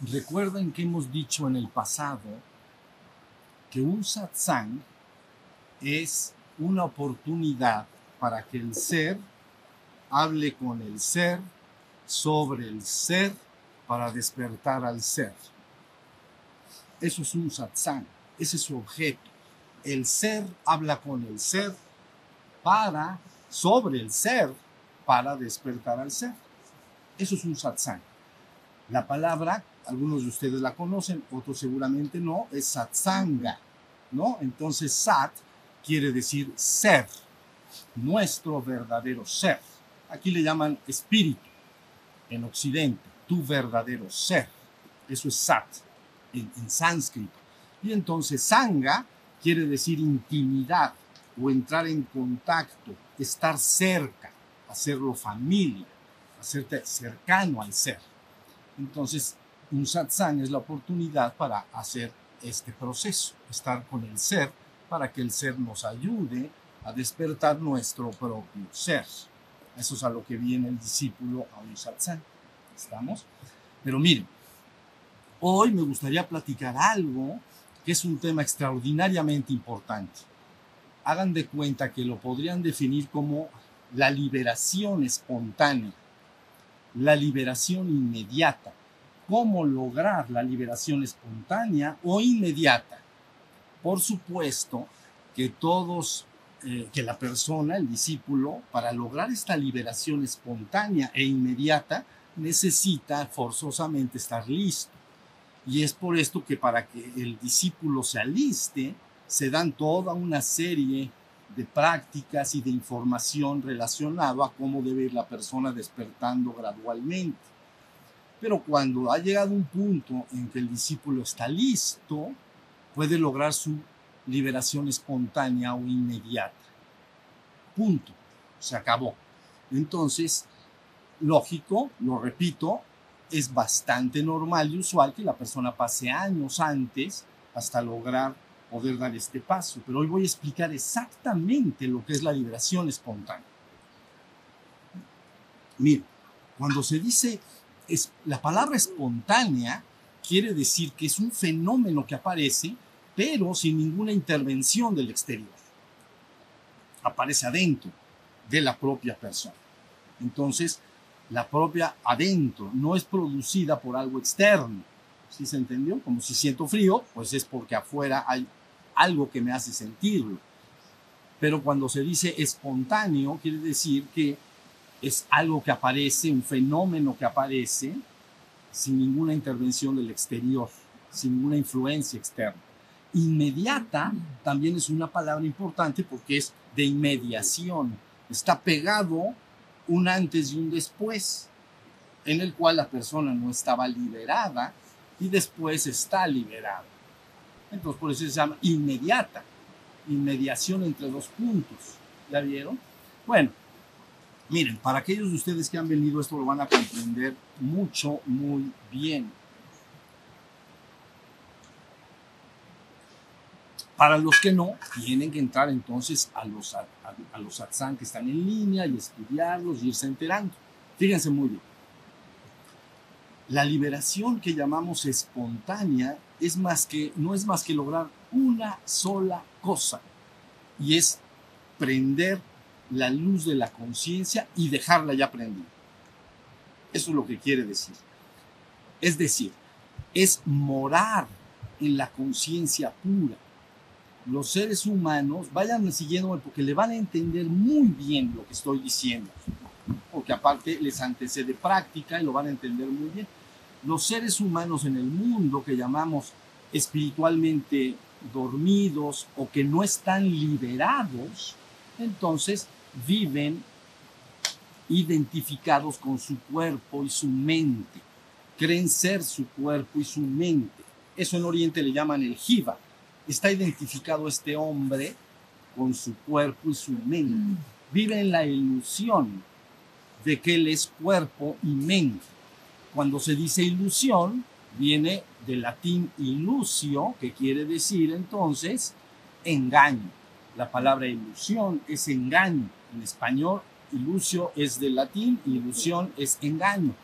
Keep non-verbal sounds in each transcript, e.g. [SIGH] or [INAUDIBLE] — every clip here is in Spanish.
Recuerden que hemos dicho en el pasado que un satsang es una oportunidad para que el ser hable con el ser sobre el ser para despertar al ser. Eso es un satsang, ese es su objeto. El ser habla con el ser para, sobre el ser, para despertar al ser. Eso es un satsang. La palabra, algunos de ustedes la conocen, otros seguramente no, es satsanga, ¿no? Entonces sat quiere decir ser, nuestro verdadero ser. Aquí le llaman espíritu en Occidente, tu verdadero ser. Eso es sat en, sánscrito. Y entonces sanga quiere decir intimidad o entrar en contacto, estar cerca, hacerlo familia, hacerte cercano al ser. Entonces, un satsang es la oportunidad para hacer este proceso, estar con el ser, para que el ser nos ayude a despertar nuestro propio ser. Eso es a lo que viene el discípulo a un satsang. ¿Estamos? Pero miren, hoy me gustaría platicar algo que es un tema extraordinariamente importante. Hagan de cuenta que lo podrían definir como la liberación espontánea, la liberación inmediata. ¿Cómo lograr la liberación espontánea o inmediata? Por supuesto que todos, eh, que la persona, el discípulo, para lograr esta liberación espontánea e inmediata, necesita forzosamente estar listo. Y es por esto que para que el discípulo se aliste, se dan toda una serie de prácticas y de información relacionado a cómo debe ir la persona despertando gradualmente. Pero cuando ha llegado un punto en que el discípulo está listo, puede lograr su liberación espontánea o inmediata. Punto. Se acabó. Entonces, lógico, lo repito, es bastante normal y usual que la persona pase años antes hasta lograr poder dar este paso. Pero hoy voy a explicar exactamente lo que es la liberación espontánea. Miren, cuando se dice es, la palabra espontánea, quiere decir que es un fenómeno que aparece, pero sin ninguna intervención del exterior. Aparece adentro de la propia persona. Entonces, la propia adentro, no es producida por algo externo. ¿Sí se entendió? Como si siento frío, pues es porque afuera hay algo que me hace sentirlo. Pero cuando se dice espontáneo, quiere decir que es algo que aparece, un fenómeno que aparece sin ninguna intervención del exterior, sin ninguna influencia externa. Inmediata también es una palabra importante porque es de inmediación. Está pegado un antes y un después, en el cual la persona no estaba liberada y después está liberada. Entonces por eso se llama inmediata, inmediación entre dos puntos. ¿Ya vieron? Bueno, miren, para aquellos de ustedes que han venido esto lo van a comprender mucho, muy bien. Para los que no, tienen que entrar entonces a los, a, a los satsang que están en línea y estudiarlos y irse enterando. Fíjense muy bien. La liberación que llamamos espontánea es más que, no es más que lograr una sola cosa y es prender la luz de la conciencia y dejarla ya prendida. Eso es lo que quiere decir. Es decir, es morar en la conciencia pura los seres humanos, vayan siguiéndome porque le van a entender muy bien lo que estoy diciendo, porque aparte les antecede práctica y lo van a entender muy bien. Los seres humanos en el mundo que llamamos espiritualmente dormidos o que no están liberados, entonces viven identificados con su cuerpo y su mente, creen ser su cuerpo y su mente. Eso en Oriente le llaman el jiva, está identificado este hombre con su cuerpo y su mente. Vive en la ilusión de que él es cuerpo y mente. Cuando se dice ilusión, viene del latín ilusio, que quiere decir entonces engaño. La palabra ilusión es engaño. En español, ilusio es del latín, ilusión es engaño.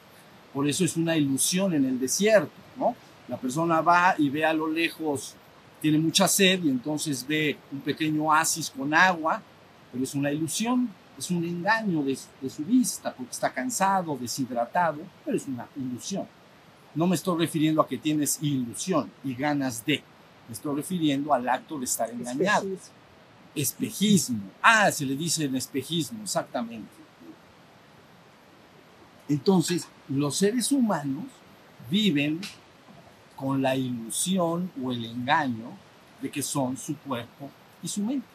Por eso es una ilusión en el desierto, ¿no? La persona va y ve a lo lejos, tiene mucha sed y entonces ve un pequeño oasis con agua, pero es una ilusión, es un engaño de, su vista porque está cansado, deshidratado, pero es una ilusión. No me estoy refiriendo a que tienes ilusión y ganas de, me estoy refiriendo al acto de estar engañado. Espejismo. Ah, se le dice en espejismo, exactamente. Entonces, los seres humanos viven con la ilusión o el engaño de que son su cuerpo y su mente.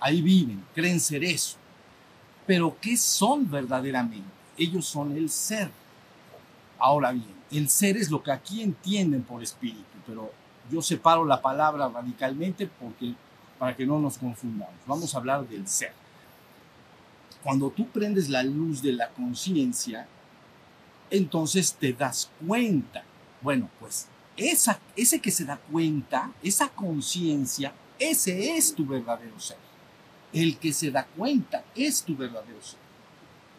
Ahí viven, creen ser eso. Pero ¿qué son verdaderamente? Ellos son el ser. Ahora bien, el ser es lo que aquí entienden por espíritu, pero yo separo la palabra radicalmente porque para que no nos confundamos. Vamos a hablar del ser. Cuando tú prendes la luz de la conciencia, entonces te das cuenta. Bueno, pues esa, ese que se da cuenta, esa conciencia, ese es tu verdadero ser. El que se da cuenta es tu verdadero ser.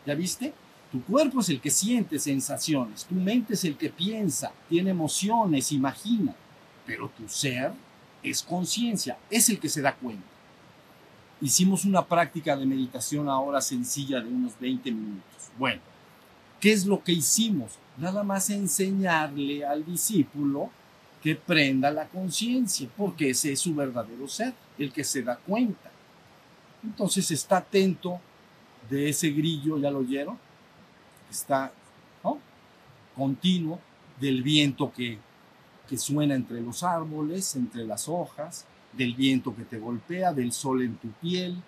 ¿Ya viste? Tu cuerpo es el que siente sensaciones, tu mente es el que piensa, tiene emociones, imagina, pero tu ser es conciencia, es el que se da cuenta. Hicimos una práctica de meditación ahora sencilla de unos 20 minutos. Bueno, ¿qué es lo que hicimos? Nada más enseñarle al discípulo que prenda la conciencia, porque ese es su verdadero ser, el que se da cuenta. Entonces está atento de ese grillo, ¿ya lo oyeron? Está ¿no? continuo del viento que que suena entre los árboles, entre las hojas, del viento que te golpea, del sol en tu piel.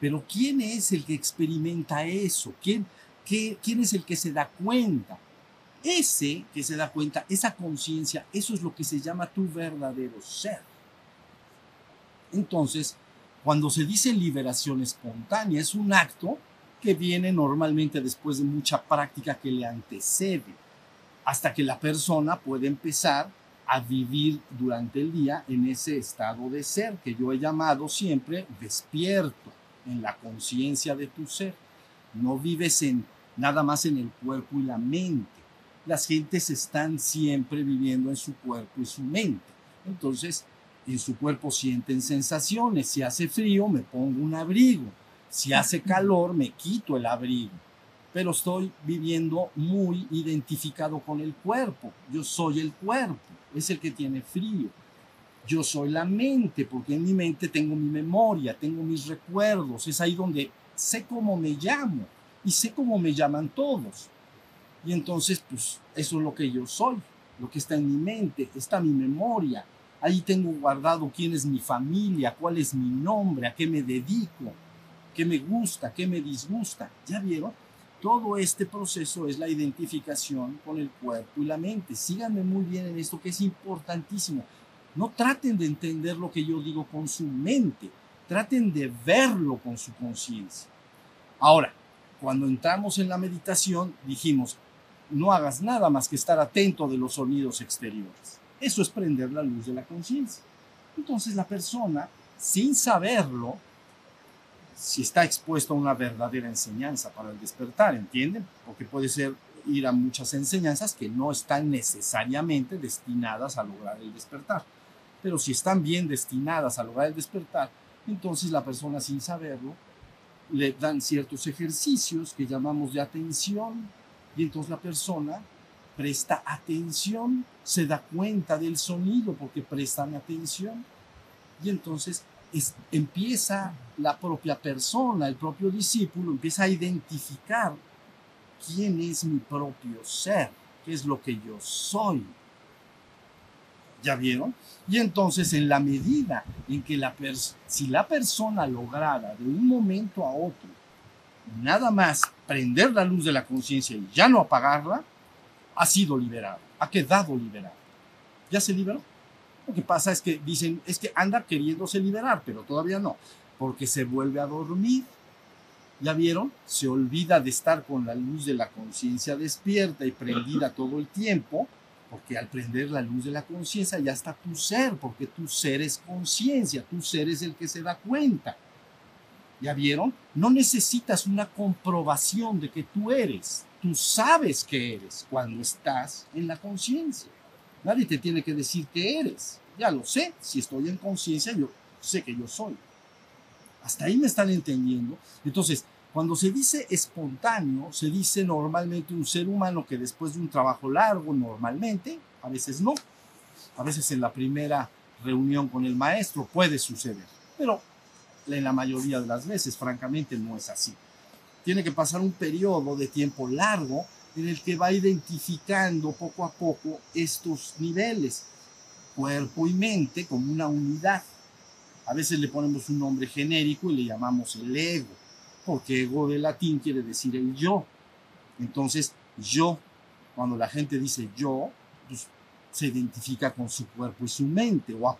Pero ¿quién es el que experimenta eso? ¿Quién, qué, quién es el que se da cuenta? Ese que se da cuenta, esa conciencia, eso es lo que se llama tu verdadero ser. Entonces, cuando se dice liberación espontánea, es un acto que viene normalmente después de mucha práctica que le antecede, hasta que la persona puede empezar a vivir durante el día en ese estado de ser que yo he llamado siempre despierto, en la conciencia de tu ser. No vives en nada más en el cuerpo y la mente. Las gentes están siempre viviendo en su cuerpo y su mente. Entonces, en su cuerpo sienten sensaciones. Si hace frío, me pongo un abrigo. Si hace calor, me quito el abrigo. Pero estoy viviendo muy identificado con el cuerpo. Yo soy el cuerpo es el que tiene frío. Yo soy la mente, porque en mi mente tengo mi memoria, tengo mis recuerdos, es ahí donde sé cómo me llamo y sé cómo me llaman todos. Y entonces, pues eso es lo que yo soy, lo que está en mi mente, está mi memoria. Ahí tengo guardado quién es mi familia, cuál es mi nombre, a qué me dedico, qué me gusta, qué me disgusta. ¿Ya vieron? Todo este proceso es la identificación con el cuerpo y la mente. Síganme muy bien en esto que es importantísimo. No traten de entender lo que yo digo con su mente, traten de verlo con su conciencia. Ahora, cuando entramos en la meditación, dijimos, no hagas nada más que estar atento de los sonidos exteriores. Eso es prender la luz de la conciencia. Entonces la persona, sin saberlo, si está expuesto a una verdadera enseñanza para el despertar, ¿entienden? Porque puede ser ir a muchas enseñanzas que no están necesariamente destinadas a lograr el despertar. Pero si están bien destinadas a lograr el despertar, entonces la persona sin saberlo le dan ciertos ejercicios que llamamos de atención y entonces la persona presta atención, se da cuenta del sonido porque prestan atención y entonces empieza la propia persona, el propio discípulo, empieza a identificar quién es mi propio ser, qué es lo que yo soy. ¿Ya vieron? Y entonces en la medida en que la si la persona lograra de un momento a otro nada más prender la luz de la conciencia y ya no apagarla, ha sido liberado, ha quedado liberado. ¿Ya se liberó? Lo que pasa es que dicen, es que anda queriéndose liberar, pero todavía no, porque se vuelve a dormir. ¿Ya vieron? Se olvida de estar con la luz de la conciencia despierta y prendida todo el tiempo Porque al prender la luz de la conciencia ya está tu ser, porque tu ser es conciencia, tu ser es el que se da cuenta. ¿Ya vieron? No necesitas una comprobación de que tú eres. Tú sabes que eres cuando estás en la conciencia. Nadie te tiene que decir que eres. Ya lo sé. Si estoy en conciencia, yo sé que yo soy. Hasta ahí me están entendiendo. Entonces, cuando se dice espontáneo, se dice normalmente un ser humano que después de un trabajo largo, normalmente, a veces no. A veces en la primera reunión con el maestro puede suceder. Pero en la mayoría de las veces, francamente, no es así. Tiene que pasar un periodo de tiempo largo en el que va identificando poco a poco estos niveles, cuerpo y mente, como una unidad. A veces le ponemos un nombre genérico y le llamamos el ego, porque ego de latín quiere decir el yo. Entonces, yo, cuando la gente dice yo, pues, se identifica con su cuerpo y su mente, o a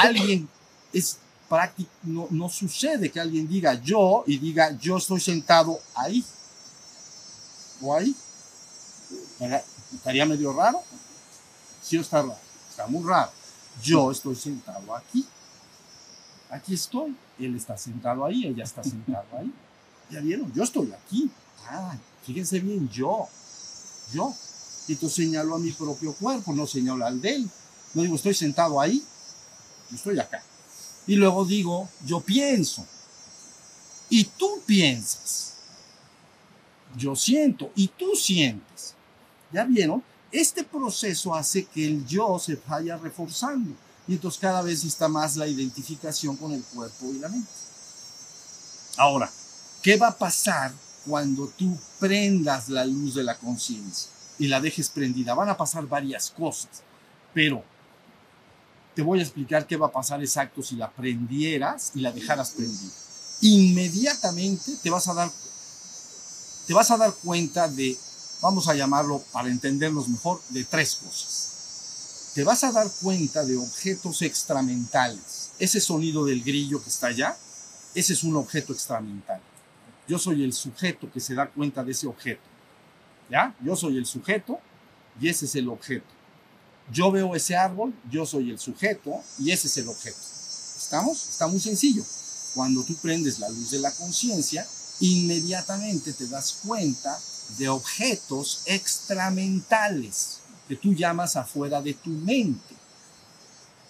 alguien es no, sucede que alguien diga yo y diga yo estoy sentado ahí o ahí. Estaría medio raro. Sí, está raro. Está muy raro. Yo estoy sentado aquí. Aquí estoy. Él está sentado ahí. Ella está sentado ahí. ¿Ya vieron? Yo estoy aquí. Ah, fíjense bien, yo. Yo. Y entonces señalo a mi propio cuerpo, no señalo al de él. No digo, estoy sentado ahí. Yo estoy acá. Y luego digo, yo pienso. Y tú piensas. Yo siento y tú sientes. ¿Ya vieron? Este proceso hace que el yo se vaya reforzando. Y entonces cada vez está más la identificación con el cuerpo y la mente. Ahora, ¿qué va a pasar cuando tú prendas la luz de la conciencia y la dejes prendida? Van a pasar varias cosas, pero te voy a explicar qué va a pasar exacto si la prendieras y la dejaras prendida. Inmediatamente te vas a dar, te vas a dar cuenta de, vamos a llamarlo para entendernos mejor, de tres cosas. Te vas a dar cuenta de objetos extramentales. Ese sonido del grillo que está allá, ese es un objeto extramental. Yo soy el sujeto que se da cuenta de ese objeto. ¿Ya? Yo soy el sujeto y ese es el objeto. Yo veo ese árbol, yo soy el sujeto y ese es el objeto. ¿Estamos? Está muy sencillo. Cuando tú prendes la luz de la conciencia, inmediatamente te das cuenta de objetos extramentales que tú llamas afuera de tu mente.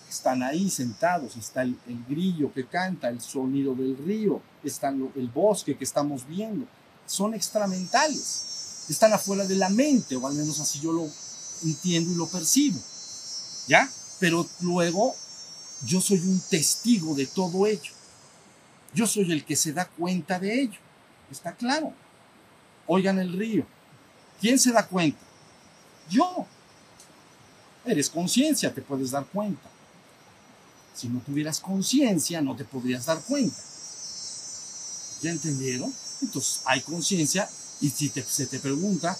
Están ahí sentados, está el, grillo que canta, el sonido del río, está el bosque que estamos viendo. Son extramentales, están afuera de la mente, o al menos así yo lo entiendo y lo percibo. ¿Ya? Pero luego yo soy un testigo de todo ello. Yo soy el que se da cuenta de ello. ¿Está claro? Oigan el río. ¿Quién se da cuenta? Yo. Eres conciencia, te puedes dar cuenta. Si no tuvieras conciencia, no te podrías dar cuenta. ¿Ya entendieron? Entonces hay conciencia y si se te pregunta,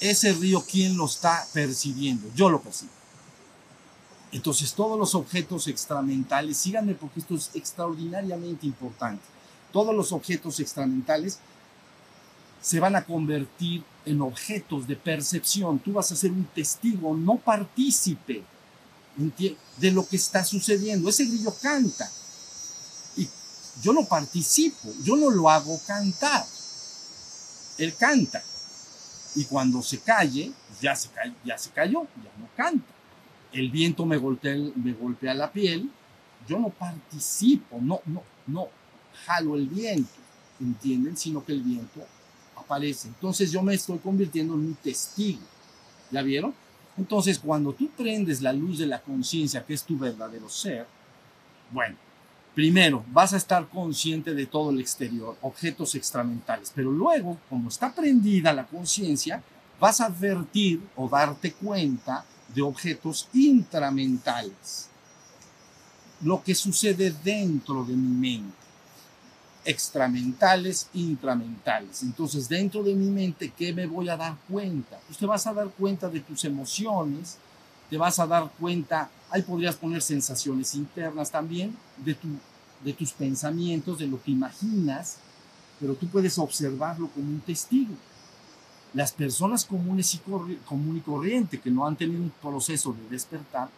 ese río, ¿quién lo está percibiendo? Yo lo percibo. Entonces, todos los objetos extramentales, síganme porque esto es extraordinariamente importante. Todos los objetos extramentales se van a convertir en objetos de percepción. Tú vas a ser un testigo, no partícipe de lo que está sucediendo. Ese grillo canta. Y yo no participo, yo no lo hago cantar. Él canta. Y cuando se calle, pues ya se, ya se cayó, ya no canta. El viento me golpea, me golpea la piel, yo no participo, no, no, no jalo el viento, ¿entienden? Sino que el viento aparece. Entonces yo me estoy convirtiendo en un testigo. ¿Ya vieron? Entonces cuando tú prendes la luz de la conciencia, que es tu verdadero ser, bueno, Primero, vas a estar consciente de todo el exterior, objetos extramentales, pero luego, como está prendida la conciencia, vas a advertir o darte cuenta de objetos intramentales. Lo que sucede dentro de mi mente. Extramentales, intramentales. Entonces, dentro de mi mente, ¿qué me voy a dar cuenta? Pues te vas a dar cuenta de tus emociones, te vas a dar cuenta Ahí podrías poner sensaciones internas también de, tu, de tus pensamientos, de lo que imaginas, pero tú puedes observarlo como un testigo. las personas comunes y común y corriente que no han tenido un proceso de despertar,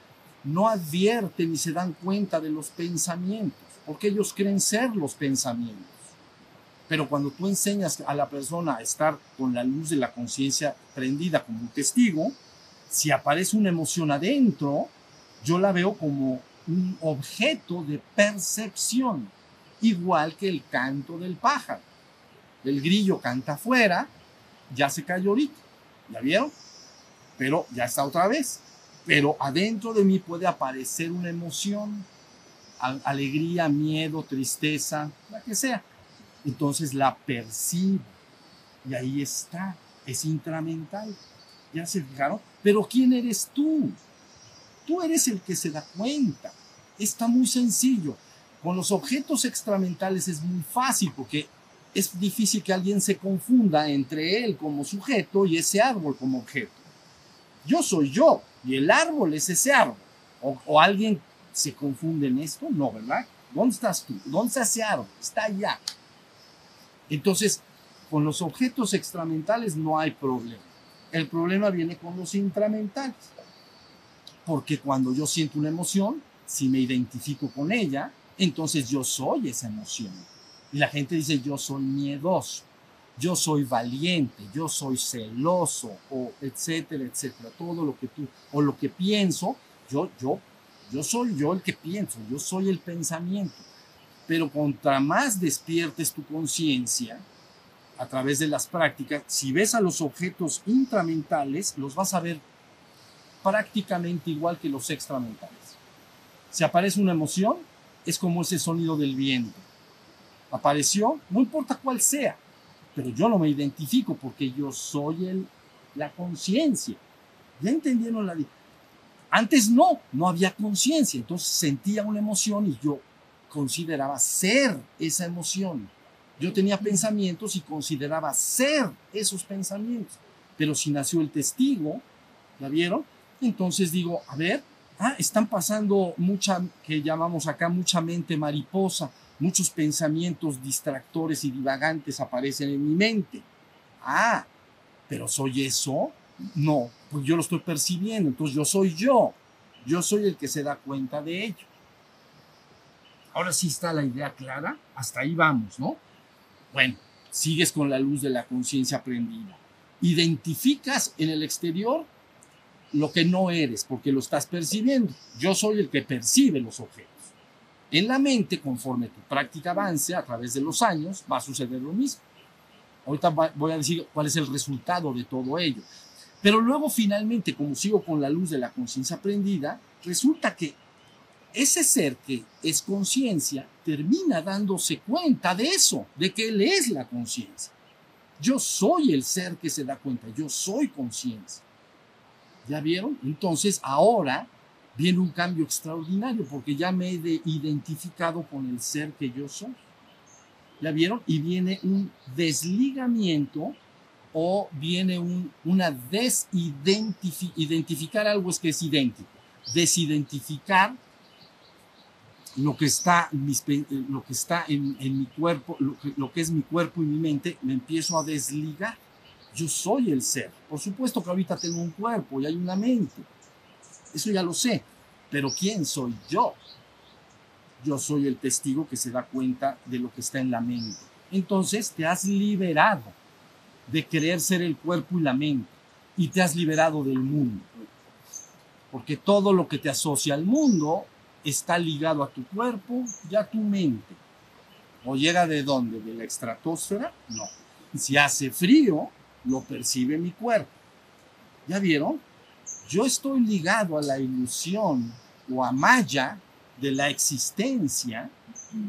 no advierten ni se dan cuenta de los pensamientos, porque ellos creen ser los pensamientos. Pero cuando tú enseñas a la persona a estar con la luz de la conciencia prendida como un testigo, si aparece una emoción adentro, yo la veo como un objeto de percepción, igual que el canto del pájaro. El grillo canta afuera, ya se cayó ahorita, ¿ya vieron? Pero ya está otra vez. Pero adentro de mí puede aparecer una emoción, alegría, miedo, tristeza, la que sea. Entonces la percibo y ahí está, es intramental. ¿Ya se fijaron? Pero ¿quién eres tú? Tú eres el que se da cuenta. Está muy sencillo. Con los objetos extramentales es muy fácil porque es difícil que alguien se confunda entre él como sujeto y ese árbol como objeto. Yo soy yo y el árbol es ese árbol. O, alguien se confunde en esto, no, ¿verdad? ¿Dónde estás tú? ¿Dónde está ese árbol? Está allá. Entonces, con los objetos extramentales no hay problema. El problema viene con los intramentales. Porque cuando yo siento una emoción, si me identifico con ella, entonces yo soy esa emoción. Y la gente dice, yo soy miedoso, yo soy valiente, yo soy celoso, o etcétera, etcétera. Todo lo que tú, o lo que pienso, yo, yo, yo soy yo el que pienso, yo soy el pensamiento. Pero contra más despiertes tu conciencia a través de las prácticas, si ves a los objetos intramentales, los vas a ver prácticamente igual que los extramentales. Si aparece una emoción, es como ese sonido del viento apareció, no importa cuál sea, pero yo no me identifico porque yo soy el, la conciencia. ¿Ya entendieron la Antes no, no había conciencia, entonces sentía una emoción y yo consideraba ser esa emoción. Yo tenía pensamientos y consideraba ser esos pensamientos. Pero si nació el testigo, ¿la vieron? Entonces digo, a ver, ah, están pasando mucha, que llamamos acá mucha mente mariposa muchos pensamientos distractores y divagantes aparecen en mi mente. Ah, pero ¿soy eso? No, pues yo lo estoy percibiendo, entonces yo soy yo. Yo soy el que se da cuenta de ello. Ahora sí está la idea clara, hasta ahí vamos, ¿no? Bueno, sigues con la luz de la conciencia prendida. Identificas en el exterior lo que no eres, porque lo estás percibiendo. Yo soy el que percibe los objetos. En la mente, conforme tu práctica avance a través de los años, va a suceder lo mismo. Ahorita voy a decir cuál es el resultado de todo ello. Pero luego finalmente, como sigo con la luz de la conciencia aprendida, resulta que ese ser que es conciencia termina dándose cuenta de eso, de que él es la conciencia. Yo soy el ser que se da cuenta, yo soy conciencia. ¿Ya vieron? Entonces ahora viene un cambio extraordinario porque ya me he identificado con el ser que yo soy. ¿La vieron? Y viene un desligamiento o viene un, una desidentificar algo es que es idéntico. Desidentificar lo que está, lo que está en, mi cuerpo, lo que, lo que es mi cuerpo y mi mente, me empiezo a desligar. Yo soy el ser. Por supuesto que ahorita tengo un cuerpo y hay una mente eso ya lo sé. Pero ¿quién soy yo? Yo soy el testigo que se da cuenta de lo que está en la mente. Entonces te has liberado de querer ser el cuerpo y la mente y te has liberado del mundo. Porque todo lo que te asocia al mundo está ligado a tu cuerpo y a tu mente. ¿O llega de dónde? ¿De la estratosfera? No. Si hace frío, lo percibe mi cuerpo. ¿Ya vieron? yo estoy ligado a la ilusión o a maya de la existencia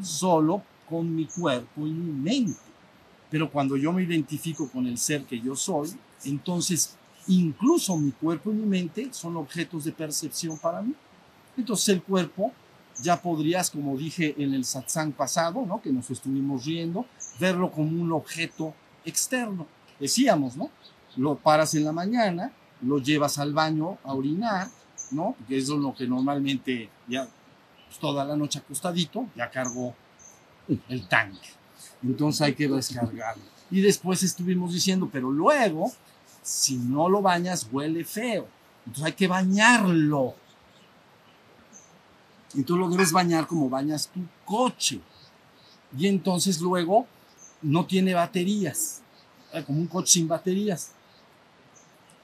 solo con mi cuerpo y mi mente. Pero cuando yo me identifico con el ser que yo soy, entonces incluso mi cuerpo y mi mente son objetos de percepción para mí. Entonces el cuerpo ya podrías, como dije en el satsang pasado, ¿no? que nos estuvimos riendo, verlo como un objeto externo. Decíamos, ¿no? Lo paras en la mañana, lo llevas al baño a orinar, ¿no? Porque eso es lo que normalmente ya pues, toda la noche acostadito, ya cargó el tanque. Entonces hay que descargarlo. Y después estuvimos diciendo, pero luego si no lo bañas, huele feo. Entonces hay que bañarlo. Y tú lo debes bañar como bañas tu coche. Y entonces luego no tiene baterías. Como un coche sin baterías.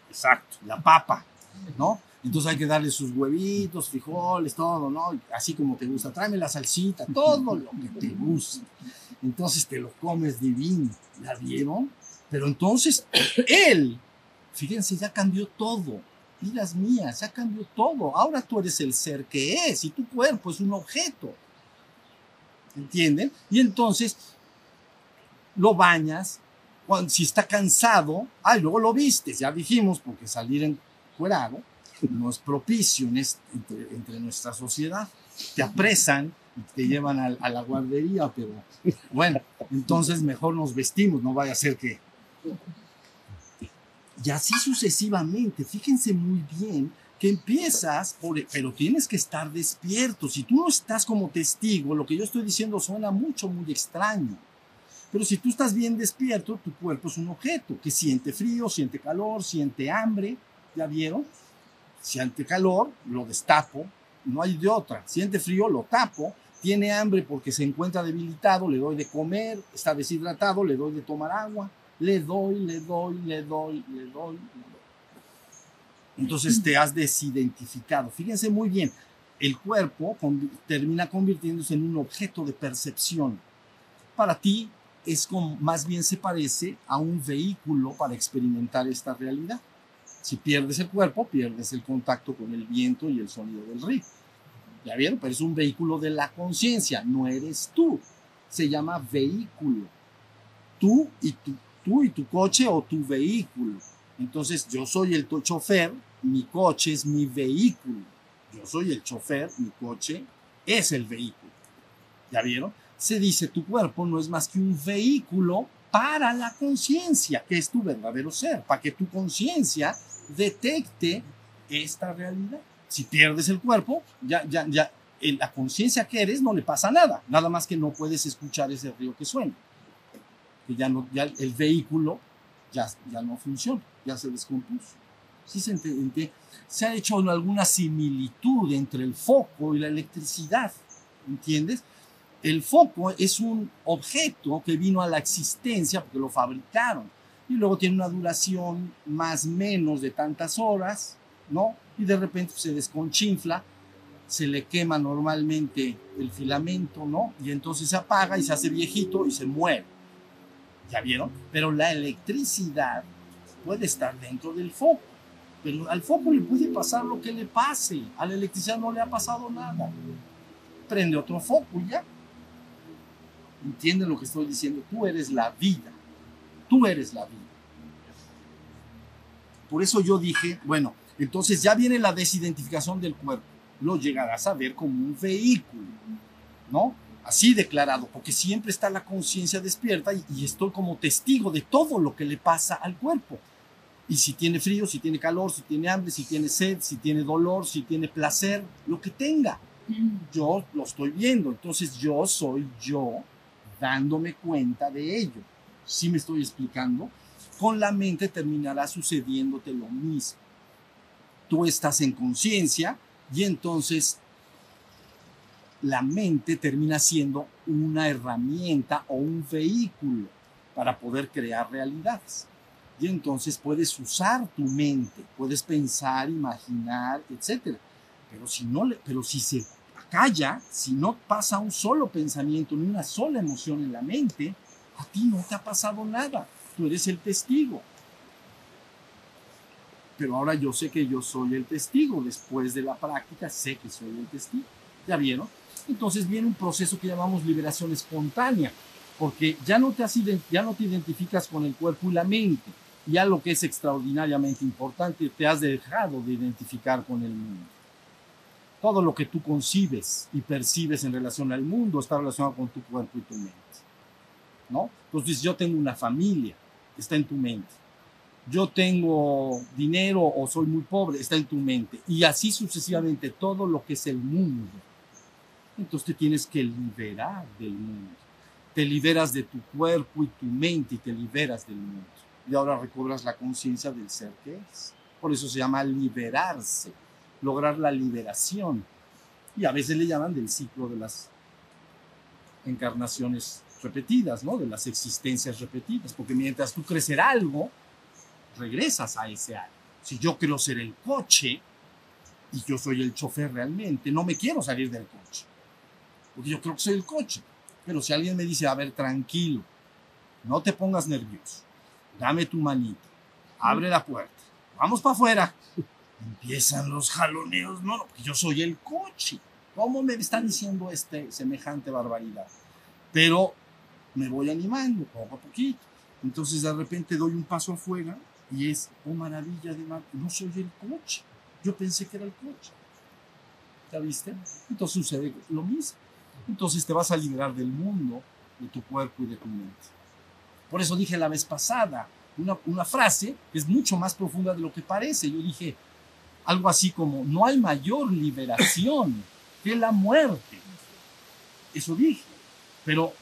Exacto, la papa, ¿no? Entonces hay que darle sus huevitos, frijoles, todo, ¿no? Así como te gusta. Tráeme la salsita, todo lo que te gusta. Entonces te lo comes divino. ¿La vieron? Pero entonces él, fíjense, ya cambió todo. Vidas mías, ya cambió todo. Ahora tú eres el ser que es y tu cuerpo es un objeto. ¿Entienden? Y entonces lo bañas. Cuando, si está cansado, ay, luego lo vistes, ya dijimos, porque salir encuerado no es propicio en este- entre, entre nuestra sociedad. Te apresan y te llevan al- a, la guardería, pero bueno, entonces mejor nos vestimos, no vaya a ser que... Y así sucesivamente, fíjense muy bien que empiezas, pero tienes que estar despierto. Si tú no estás como testigo, lo que yo estoy diciendo suena mucho, muy extraño. Pero si tú estás bien despierto, tu cuerpo es un objeto que siente frío, siente calor, siente hambre. ¿Ya vieron? Siente calor, lo destapo, no hay de otra. Siente frío, lo tapo. Tiene hambre porque se encuentra debilitado, le doy de comer. Está deshidratado, le doy de tomar agua. Le doy, le doy, le doy, le doy. le doy. Entonces te has desidentificado. Fíjense muy bien, el cuerpo termina convirtiéndose en un objeto de percepción. Para ti es como, más bien se parece a un vehículo para experimentar esta realidad. Si pierdes el cuerpo, pierdes el contacto con el viento y el sonido del río. ¿Ya vieron? Pero es un vehículo de la conciencia, no eres tú. Se llama vehículo. Tú y tu, tú y tu coche o tu vehículo. Entonces yo soy el chofer, mi coche es mi vehículo. Yo soy el chofer, mi coche es el vehículo. ¿Ya vieron? Se dice tu cuerpo no es más que un vehículo para la conciencia, que es tu verdadero ser, para que tu conciencia detecte esta realidad. Si pierdes el cuerpo, ya, ya, ya, en la conciencia que eres no le pasa nada, nada más que no puedes escuchar ese río que suena. Que ya no, ya el vehículo ya, ya no funciona, ya se descompuso. ¿Sí se, entiende? se ha hecho alguna similitud entre el foco y la electricidad, ¿entiendes? El foco es un objeto que vino a la existencia porque lo fabricaron y luego tiene una duración más menos de tantas horas, ¿no? Y de repente se desconchinfla, se le quema normalmente el filamento, ¿no? Y entonces se apaga y se hace viejito y se muere. ¿Ya vieron? Pero la electricidad puede estar dentro del foco. Pero al foco le puede pasar lo que le pase. A la electricidad no le ha pasado nada. Prende otro foco y ya. ¿Entienden lo que estoy diciendo? Tú eres la vida. Tú eres la vida. Por eso yo dije, bueno, entonces ya viene la desidentificación del cuerpo. Lo llegarás a ver como un vehículo, ¿no? Así declarado, porque siempre está la conciencia despierta y, y estoy como testigo de todo lo que le pasa al cuerpo. Y si tiene frío, si tiene calor, si tiene hambre, si tiene sed, si tiene dolor, si tiene placer, lo que tenga. Yo lo estoy viendo. Entonces yo soy yo dándome cuenta de ello. ¿Sí me estoy explicando? Con la mente terminará sucediéndote lo mismo. Tú estás en conciencia y entonces la mente termina siendo una herramienta o un vehículo para poder crear realidades. Y entonces puedes usar tu mente, puedes pensar, imaginar, etc. Pero si, no le, pero si se calla, si no pasa un solo pensamiento ni una sola emoción en la mente, a ti no te ha pasado nada. Tú eres el testigo. Pero ahora yo sé que yo soy el testigo. Después de la práctica, sé que soy el testigo. ¿Ya vieron? Entonces viene un proceso que llamamos liberación espontánea, porque ya no te, has, ya no te identificas con el cuerpo y la mente. Ya lo que es extraordinariamente importante, te has dejado de identificar con el mundo todo lo que tú concibes y percibes en relación al mundo está relacionado con tu cuerpo y tu mente. ¿No? Entonces yo tengo una familia, está en tu mente. Yo tengo dinero o soy muy pobre, está en tu mente. Y así sucesivamente todo lo que es el mundo. Entonces te tienes que liberar del mundo. Te liberas de tu cuerpo y tu mente y te liberas del mundo. y ahora recobras la conciencia del ser que es. Por eso se llama liberarse, lograr la liberación. Y a veces le llaman del ciclo de las encarnaciones repetidas, ¿no? De las existencias repetidas, porque mientras tú crecer algo, regresas a ese algo. Si yo quiero ser el coche y yo soy el chofer realmente, no me quiero salir del coche, porque yo creo que soy el coche. Pero si alguien me dice, a ver, tranquilo, no te pongas nervioso, dame tu manita, abre la puerta, vamos para afuera. Empiezan los jaloneos, no, porque yo soy el coche. ¿Cómo me están diciendo este semejante barbaridad? Pero me voy animando poco a poquito. Entonces de repente doy un paso afuera y es, oh maravilla de mar, no soy el coche. Yo pensé que era el coche. ¿Ya viste? Entonces sucede lo mismo. Entonces te vas a liberar del mundo, de tu cuerpo y de tu mente. Por eso dije la vez pasada una, una frase que es mucho más profunda de lo que parece. Yo dije algo así como, no hay mayor liberación [COUGHS] que la muerte. Eso dije. Pero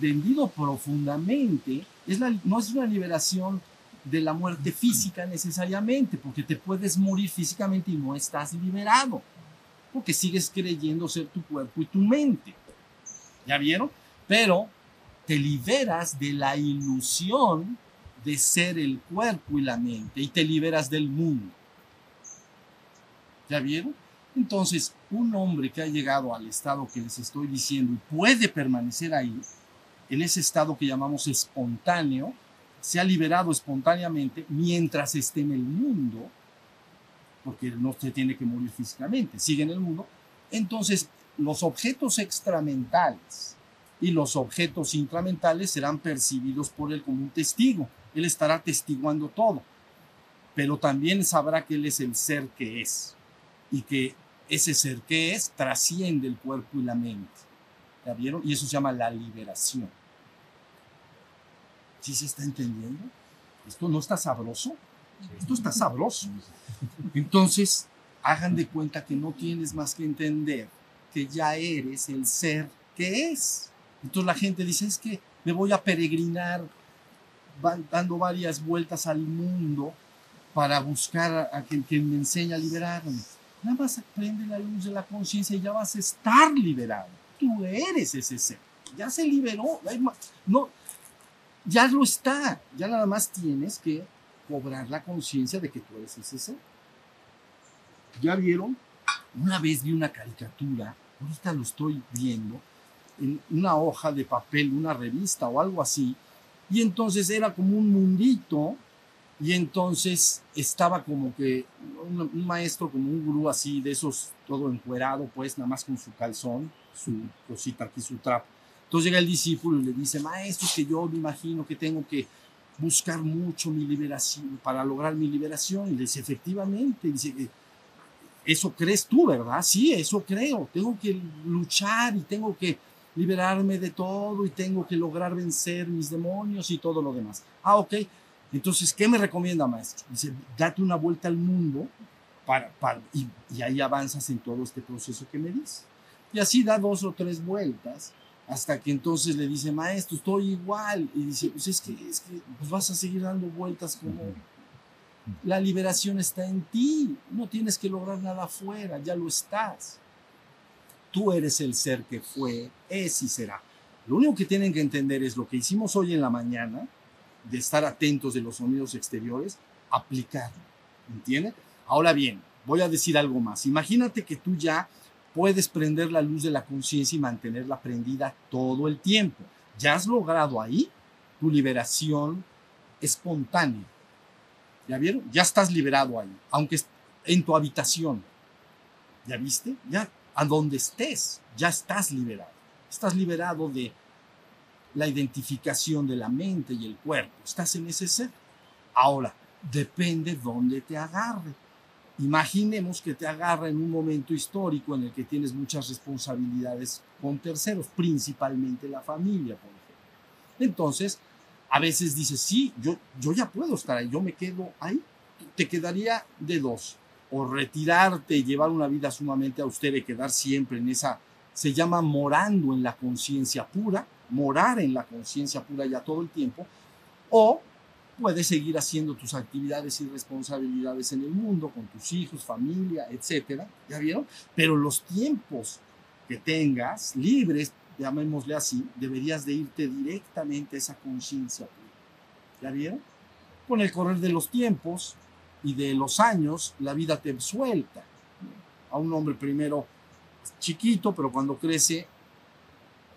vendido profundamente, es la, no es una liberación de la muerte física necesariamente, porque te puedes morir físicamente y no estás liberado, porque sigues creyendo ser tu cuerpo y tu mente. ¿Ya vieron? Pero te liberas de la ilusión de ser el cuerpo y la mente y te liberas del mundo. ¿Ya vieron? Entonces, un hombre que ha llegado al estado que les estoy diciendo y puede permanecer ahí, en ese estado que llamamos espontáneo, se ha liberado espontáneamente mientras esté en el mundo, porque no se tiene que morir físicamente, sigue en el mundo, entonces los objetos extramentales y los objetos intramentales serán percibidos por él como un testigo. Él estará testiguando todo, pero también sabrá que él es el ser que es y que ese ser que es trasciende el cuerpo y la mente. ¿Ya vieron? Y eso se llama la liberación. ¿Sí se está entendiendo? Esto no está sabroso. Esto está sabroso. Entonces, hagan de cuenta que no tienes más que entender que ya eres el ser que es. Entonces la gente dice, es que me voy a peregrinar dando varias vueltas al mundo para buscar a quien, quien me enseñe a liberarme. Nada más prende la luz de la conciencia y ya vas a estar liberado. Tú eres ese ser. Ya se liberó. No, ya lo está. Ya nada más tienes que cobrar la conciencia de que tú eres ese ser. ¿Ya vieron? Una vez vi una caricatura, ahorita lo estoy viendo, en una hoja de papel, una revista o algo así, y entonces era como un mundito y entonces estaba como que un, maestro, como un gurú así, de esos, todo encuerado, pues nada más con su calzón, su cosita aquí, su trapo. Entonces llega el discípulo y le dice, maestro, que yo me imagino que tengo que buscar mucho mi liberación, para lograr mi liberación. Y le dice, efectivamente, dice, eso crees tú, ¿verdad? Sí, eso creo. Tengo que luchar y tengo que liberarme de todo y tengo que lograr vencer mis demonios y todo lo demás. Ah, ok. Entonces, ¿qué me recomienda, maestro? Dice, date una vuelta al mundo para, y, ahí avanzas en todo este proceso que me dice. Y así da dos o tres vueltas hasta que entonces le dice, maestro, estoy igual. Y dice, pues es que, es que pues vas a seguir dando vueltas como... La liberación está en ti, no tienes que lograr nada afuera, ya lo estás. Tú eres el ser que fue, es y será. Lo único que tienen que entender es lo que hicimos hoy en la mañana, de estar atentos de los sonidos exteriores, aplicarlo. ¿Entiendes? Ahora bien, voy a decir algo más. Imagínate que tú ya puedes prender la luz de la conciencia y mantenerla prendida todo el tiempo. Ya has logrado ahí tu liberación espontánea. ¿Ya vieron? Ya estás liberado ahí, aunque en tu habitación. ¿Ya viste? Ya a donde estés, ya estás liberado. Estás liberado de la identificación de la mente y el cuerpo. Estás en ese ser. Ahora, depende dónde te agarre. Imaginemos que te agarra en un momento histórico en el que tienes muchas responsabilidades con terceros, principalmente la familia, por ejemplo. Entonces, a veces dices, sí, yo, yo ya puedo estar ahí, yo me quedo ahí. Te quedaría de dos, o retirarte y llevar una vida sumamente austera y quedar siempre en esa, se llama morando en la conciencia pura, morar en la conciencia pura ya todo el tiempo, o puedes seguir haciendo tus actividades y responsabilidades en el mundo, con tus hijos, familia, etcétera, ¿ya vieron? Pero los tiempos que tengas libres, llamémosle así, deberías de irte directamente a esa conciencia ¿Ya vieron? Con el correr de los tiempos y de los años, la vida te suelta. A un hombre primero chiquito, pero cuando crece,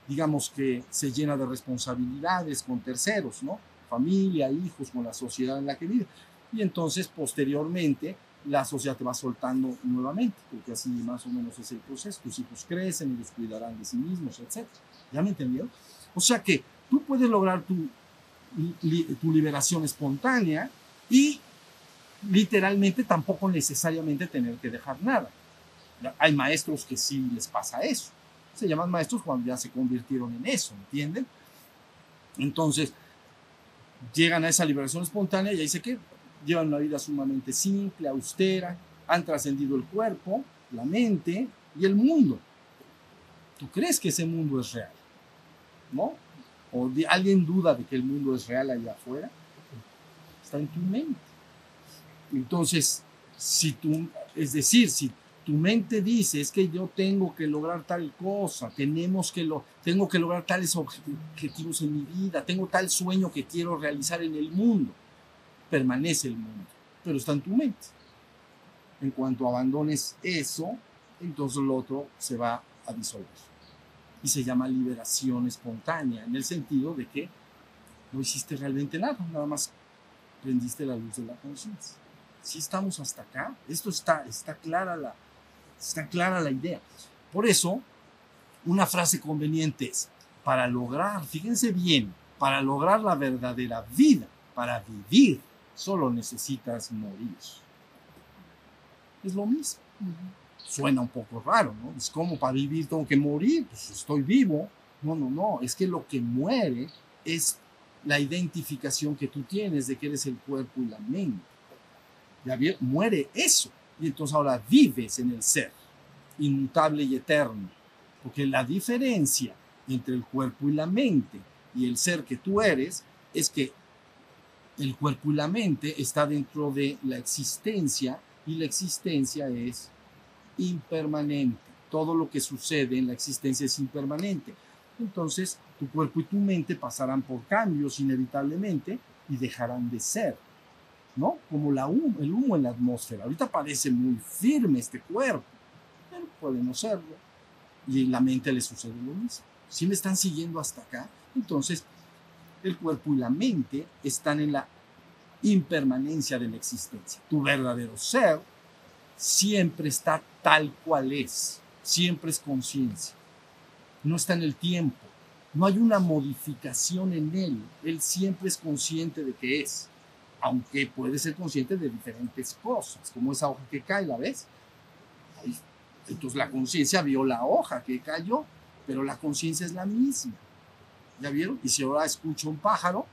digamos que se llena de responsabilidades con terceros, ¿no? Familia, hijos, con la sociedad en la que vive. Y entonces, posteriormente, la sociedad te va soltando nuevamente, porque así más o menos es el proceso. Tus hijos crecen, ellos cuidarán de sí mismos, etc. ¿Ya me entendieron? O sea que tú puedes lograr tu, tu liberación espontánea y literalmente tampoco necesariamente tener que dejar nada. Hay maestros que sí les pasa eso. Se llaman maestros cuando ya se convirtieron en eso, ¿entienden? Entonces, llegan a esa liberación espontánea y ahí se quedan. Llevan una vida sumamente simple, austera, han trascendido el cuerpo, la mente y el mundo. ¿Tú crees que ese mundo es real? ¿No? ¿O alguien duda de que el mundo es real allá afuera? Está en tu mente. Entonces, si tú, es decir, si tu mente dice es que yo tengo que lograr tal cosa, tenemos que lo, tengo que lograr tales objetivos en mi vida, tengo tal sueño que quiero realizar en el mundo, permanece el mundo, pero está en tu mente. En cuanto abandones eso, entonces lo otro se va a disolver. Y se llama liberación espontánea, en el sentido de que no hiciste realmente nada, nada más prendiste la luz de la conciencia. Si estamos hasta acá, esto está, está clara la, Está clara la idea. Por eso, una frase conveniente es, para lograr, fíjense bien, para lograr la verdadera vida, para vivir, solo necesitas morir. Es lo mismo. Suena un poco raro, ¿no? Es como para vivir tengo que morir, pues estoy vivo. No, no, no, es que lo que muere es la identificación que tú tienes de que eres el cuerpo y la mente. Ya bien, muere eso. Y entonces ahora vives en el ser, inmutable y eterno. Porque la diferencia entre el cuerpo y la mente y el ser que tú eres es que el cuerpo y la mente está dentro de la existencia y la existencia es impermanente. Todo lo que sucede en la existencia es impermanente. Entonces, tu cuerpo y tu mente pasarán por cambios inevitablemente y dejarán de ser. ¿No? Como la el humo en la atmósfera. Ahorita parece muy firme este cuerpo, pero puede no serlo. Y en la mente le sucede lo mismo. Si me están siguiendo hasta acá, entonces el cuerpo y la mente están en la impermanencia de la existencia. Tu verdadero ser siempre está tal cual es, siempre es conciencia. No está en el tiempo, no hay una modificación en él, él siempre es consciente de que es aunque puede ser consciente de diferentes cosas, como esa hoja que cae, ¿la ves? Entonces la conciencia vio la hoja que cayó, pero la conciencia es la misma. ¿Ya vieron? Y si ahora escucho un pájaro,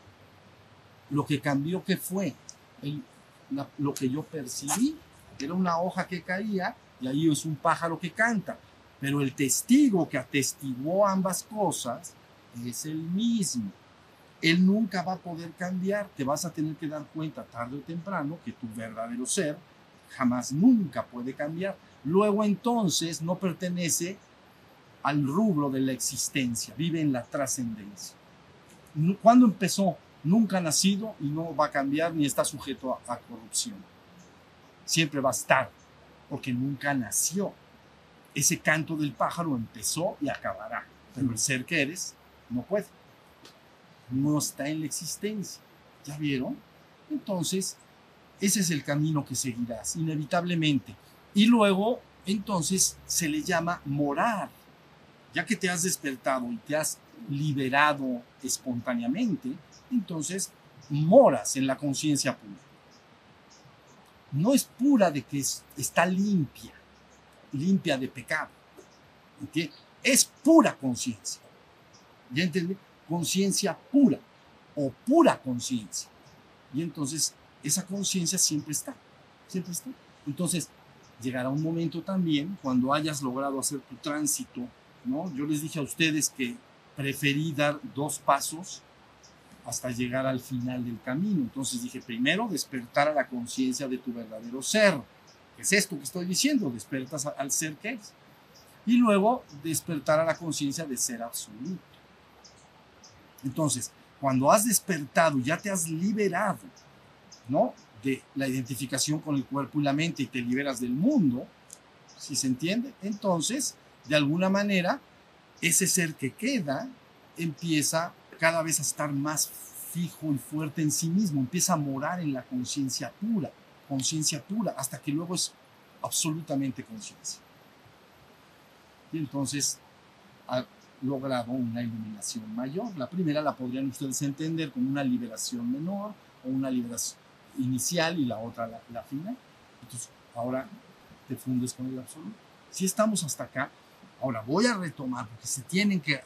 lo que cambió, ¿qué fue? lo que yo percibí, era una hoja que caía y ahí es un pájaro que canta. Pero el testigo que atestiguó ambas cosas es el mismo él nunca va a poder cambiar. Te vas a tener que dar cuenta tarde o temprano que tu verdadero ser jamás, nunca puede cambiar. Luego entonces no pertenece al rubro de la existencia, vive en la trascendencia. ¿Cuándo empezó? Nunca ha nacido y no va a cambiar ni está sujeto a, a corrupción. Siempre va a estar, porque nunca nació. Ese canto del pájaro empezó y acabará, pero el ser que eres no puede no está en la existencia. ¿Ya vieron? Entonces, ese es el camino que seguirás, inevitablemente. Y luego, entonces, se le llama morar. Ya que te has despertado y te has liberado espontáneamente, entonces moras en la conciencia pura. No es pura de que está limpia, limpia de pecado. Es pura conciencia. ¿Ya entendí? Conciencia pura o pura conciencia. Y entonces esa conciencia siempre está, siempre está. Entonces llegará un momento también cuando hayas logrado hacer tu tránsito, ¿no? Yo les dije a ustedes que preferí dar dos pasos hasta llegar al final del camino. Entonces dije, primero despertar a la conciencia de tu verdadero ser. ¿Qué es esto que estoy diciendo? Despertas al ser que es. Y luego despertar a la conciencia de ser absoluto. Entonces, cuando has despertado, ya te has liberado, ¿no? De la identificación con el cuerpo y la mente y te liberas del mundo, si se entiende, entonces, de alguna manera, ese ser que queda empieza cada vez a estar más fijo y fuerte en sí mismo, empieza a morar en la conciencia pura, conciencia pura, hasta que luego es absolutamente conciencia. Y entonces logrado una iluminación mayor. La primera la podrían ustedes entender como una liberación menor o una liberación inicial y la otra la, la final. Entonces ahora te fundes con el absoluto. Si estamos hasta acá, ahora voy a retomar porque se tienen que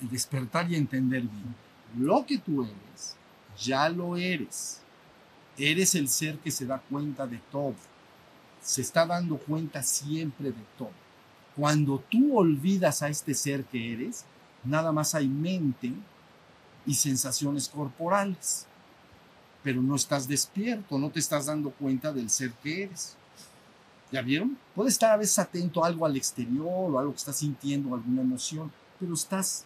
despertar y entender bien. Lo que tú eres, ya lo eres. Eres el ser que se da cuenta de todo. Se está dando cuenta siempre de todo. Cuando tú olvidas a este ser que eres, nada más hay mente y sensaciones corporales. Pero no estás despierto, no te estás dando cuenta del ser que eres. ¿Ya vieron? Puedes estar a veces atento a algo al exterior o algo que estás sintiendo, alguna emoción, pero estás,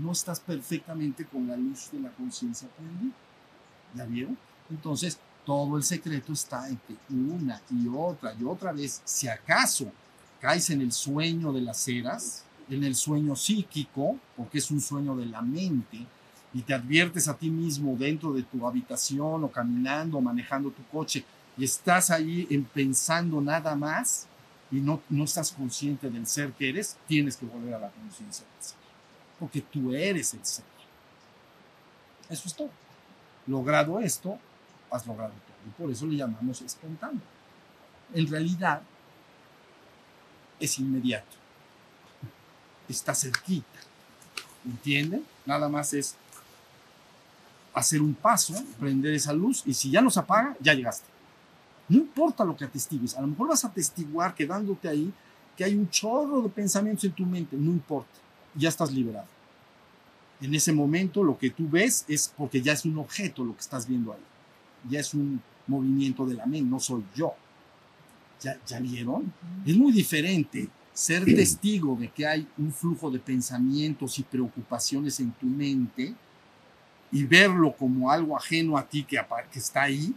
no estás perfectamente con la luz de la conciencia prendida. ¿Ya vieron? Entonces, todo el secreto está en que una y otra y otra vez, si acaso caes en el sueño de las eras, en el sueño psíquico, porque es un sueño de la mente, y te adviertes a ti mismo dentro de tu habitación o caminando o manejando tu coche, y estás ahí en pensando nada más y no, no estás consciente del ser que eres, tienes que volver a la conciencia del ser, porque tú eres el ser. Eso es todo. Logrado esto, has logrado todo. Y por eso le llamamos espontáneo. En realidad, es inmediato. Está cerquita. ¿Entienden? Nada más es hacer un paso, prender esa luz y si ya nos apaga, ya llegaste. No importa lo que atestigues, a lo mejor vas a atestiguar quedándote ahí que hay un chorro de pensamientos en tu mente, no importa, ya estás liberado. En ese momento lo que tú ves es porque ya es un objeto lo que estás viendo ahí, ya es un movimiento de la mente, no soy yo. ¿Ya, ¿Ya vieron? Es muy diferente ser [CLEARS THROAT] testigo de que hay un flujo de pensamientos y preocupaciones en tu mente y verlo como algo ajeno a ti que, que está ahí,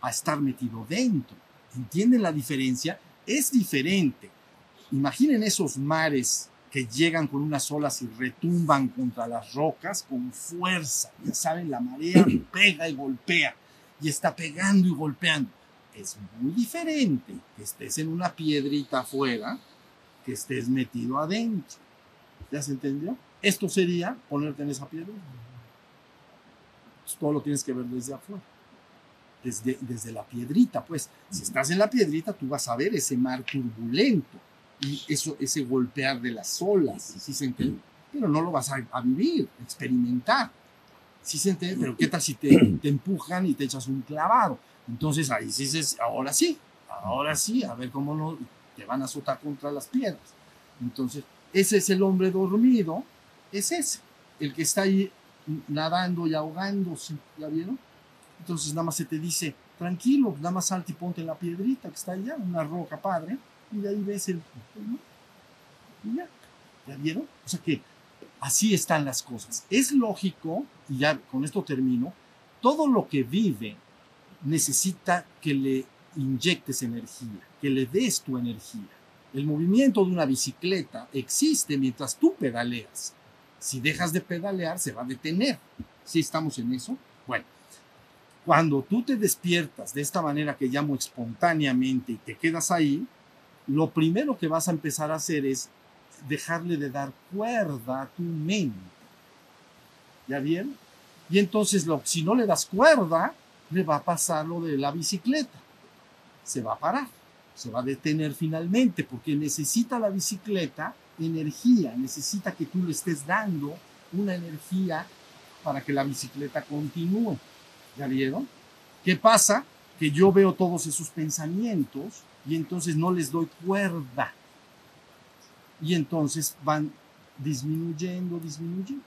a estar metido dentro. ¿Entienden la diferencia? Es diferente. Imaginen esos mares que llegan con unas olas y retumban contra las rocas con fuerza. Ya saben, la marea [CLEARS THROAT] pega y golpea y está pegando y golpeando. Es muy diferente que estés en una piedrita afuera que estés metido adentro. ¿Ya se entendió? Esto sería ponerte en esa piedra. todo lo tienes que ver desde afuera. Desde, desde la piedrita, pues. Si estás en la piedrita, tú vas a ver ese mar turbulento y eso, ese golpear de las olas, ¿sí se entiende? Pero no lo vas a, a vivir, experimentar. ¿Sí se entiende? Pero ¿qué tal si te, te, empujan y te echas un clavado? Entonces ahí sí dices, ahora sí, ahora sí, a ver cómo no, te van a azotar contra las piedras. Entonces, ese es el hombre dormido, es ese, el que está ahí nadando y ahogándose, ¿ya vieron? Entonces nada más se te dice, tranquilo, nada más salte y ponte en la piedrita que está allá, una roca padre, y de ahí ves el... Y ya, ¿ya vieron? O sea que así están las cosas. Es lógico, y ya con esto termino, todo lo que vive necesita que le inyectes energía, que le des tu energía. El movimiento de una bicicleta existe mientras tú pedaleas. Si dejas de pedalear, se va a detener. ¿Sí estamos en eso? Bueno, cuando tú te despiertas de esta manera que llamo espontáneamente y te quedas ahí, lo primero que vas a empezar a hacer es dejarle de dar cuerda a tu mente. ¿Ya bien? Y entonces, si no le das cuerda, le va a pasar lo de la bicicleta. Se va a parar, se va a detener finalmente, porque necesita la bicicleta energía, necesita que tú le estés dando una energía para que la bicicleta continúe. ¿Ya vieron? ¿Qué pasa? Que yo veo todos esos pensamientos y entonces no les doy cuerda. Y entonces van disminuyendo, disminuyendo.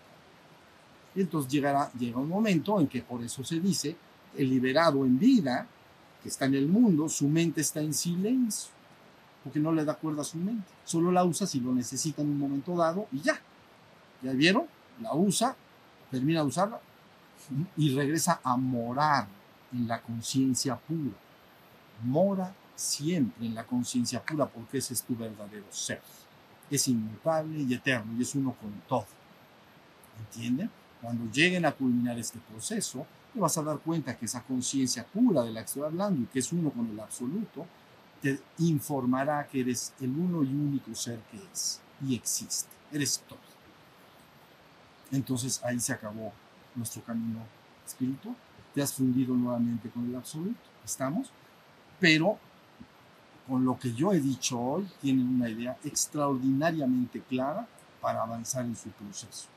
Y entonces llegará, llega un momento en que por eso se dice, el liberado en vida, que está en el mundo, su mente está en silencio, porque no le da cuerda a su mente. Solo la usa si lo necesita en un momento dado y ya. ¿Ya vieron? La usa, termina de usarla y regresa a morar en la conciencia pura. Mora siempre en la conciencia pura porque ese es tu verdadero ser. Es inmutable y eterno y es uno con todo. ¿Entienden? Cuando lleguen a culminar este proceso, te vas a dar cuenta que esa conciencia pura de la que estoy hablando y que es uno con el absoluto, te informará que eres el uno y único ser que es y existe. Eres todo. Entonces ahí se acabó nuestro camino espiritual. Te has fundido nuevamente con el absoluto. ¿Estamos? Pero con lo que yo he dicho hoy, tienen una idea extraordinariamente clara para avanzar en su proceso.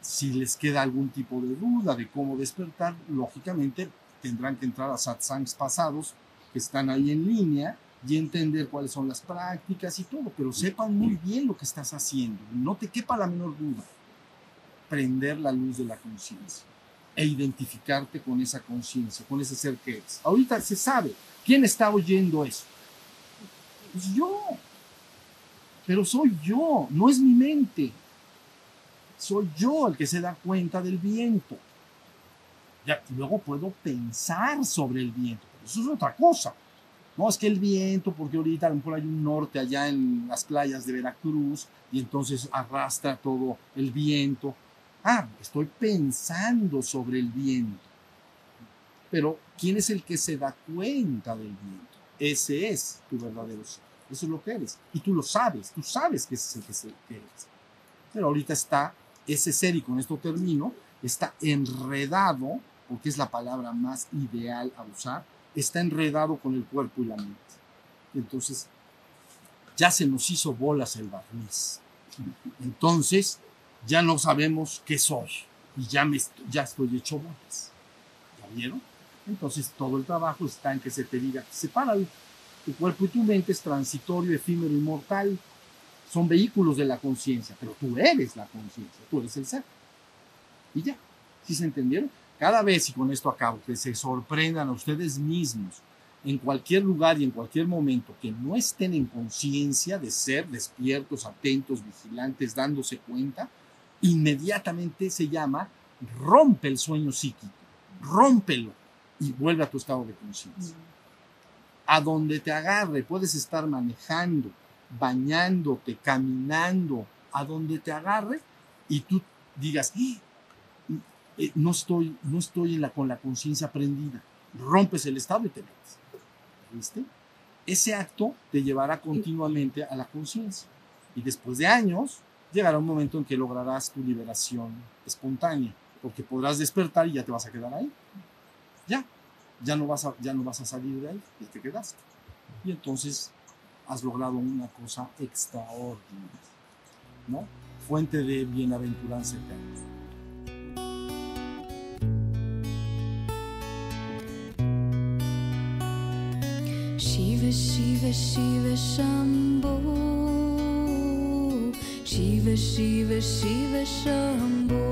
Si les queda algún tipo de duda de cómo despertar, lógicamente tendrán que entrar a satsangs pasados que están ahí en línea y entender cuáles son las prácticas y todo, pero sepan muy bien lo que estás haciendo, no te quepa la menor duda. Prender la luz de la conciencia e identificarte con esa conciencia, con ese ser que es. Ahorita se sabe quién está oyendo eso. Pues yo. Pero soy yo, no es mi mente. Soy yo el que se da cuenta del viento. Ya, luego puedo pensar sobre el viento. Eso es otra cosa. No, es que el viento, porque ahorita a lo mejor hay un norte allá en las playas de Veracruz y entonces arrastra todo el viento. Ah, estoy pensando sobre el viento. Pero, ¿quién es el que se da cuenta del viento? Ese es tu verdadero ser. Eso es lo que eres. Y tú lo sabes, tú sabes que ese es el que eres. Pero ahorita está ese ser, y con esto termino, está enredado, porque es la palabra más ideal a usar, está enredado con el cuerpo y la mente. Entonces, ya se nos hizo bolas el barniz. Entonces, ya no sabemos qué soy. Y ya, me, ya estoy hecho bolas. ¿Ya vieron? Entonces, todo el trabajo está en que se te diga, separa tu cuerpo y tu mente es transitorio, efímero, inmortal. Son vehículos de la conciencia, pero tú eres la conciencia, tú eres el ser. Y ya, ¿sí se entendieron? Cada vez, y con esto acabo, que se sorprendan a ustedes mismos en cualquier lugar y en cualquier momento que no estén en conciencia de ser despiertos, atentos, vigilantes, dándose cuenta, inmediatamente se llama rompe el sueño psíquico, rómpelo y vuelve a tu estado de conciencia. A donde te agarre, puedes estar manejando, bañándote, caminando, a donde te agarre y tú digas, eh, no estoy, no estoy en la, con la conciencia prendida. Rompes el estado y te metes. ¿Viste? Ese acto te llevará continuamente a la conciencia. Y después de años, llegará un momento en que lograrás tu liberación espontánea, porque podrás despertar y ya te vas a quedar ahí. Ya, ya no vas a, ya no vas a salir de ahí, ya te quedaste. Y entonces has logrado una cosa extraordinaria, ¿no? Fuente de bienaventuranza eterna. Shiva Shiva Shiva Shambho Shiva Shiva Shiva Shambho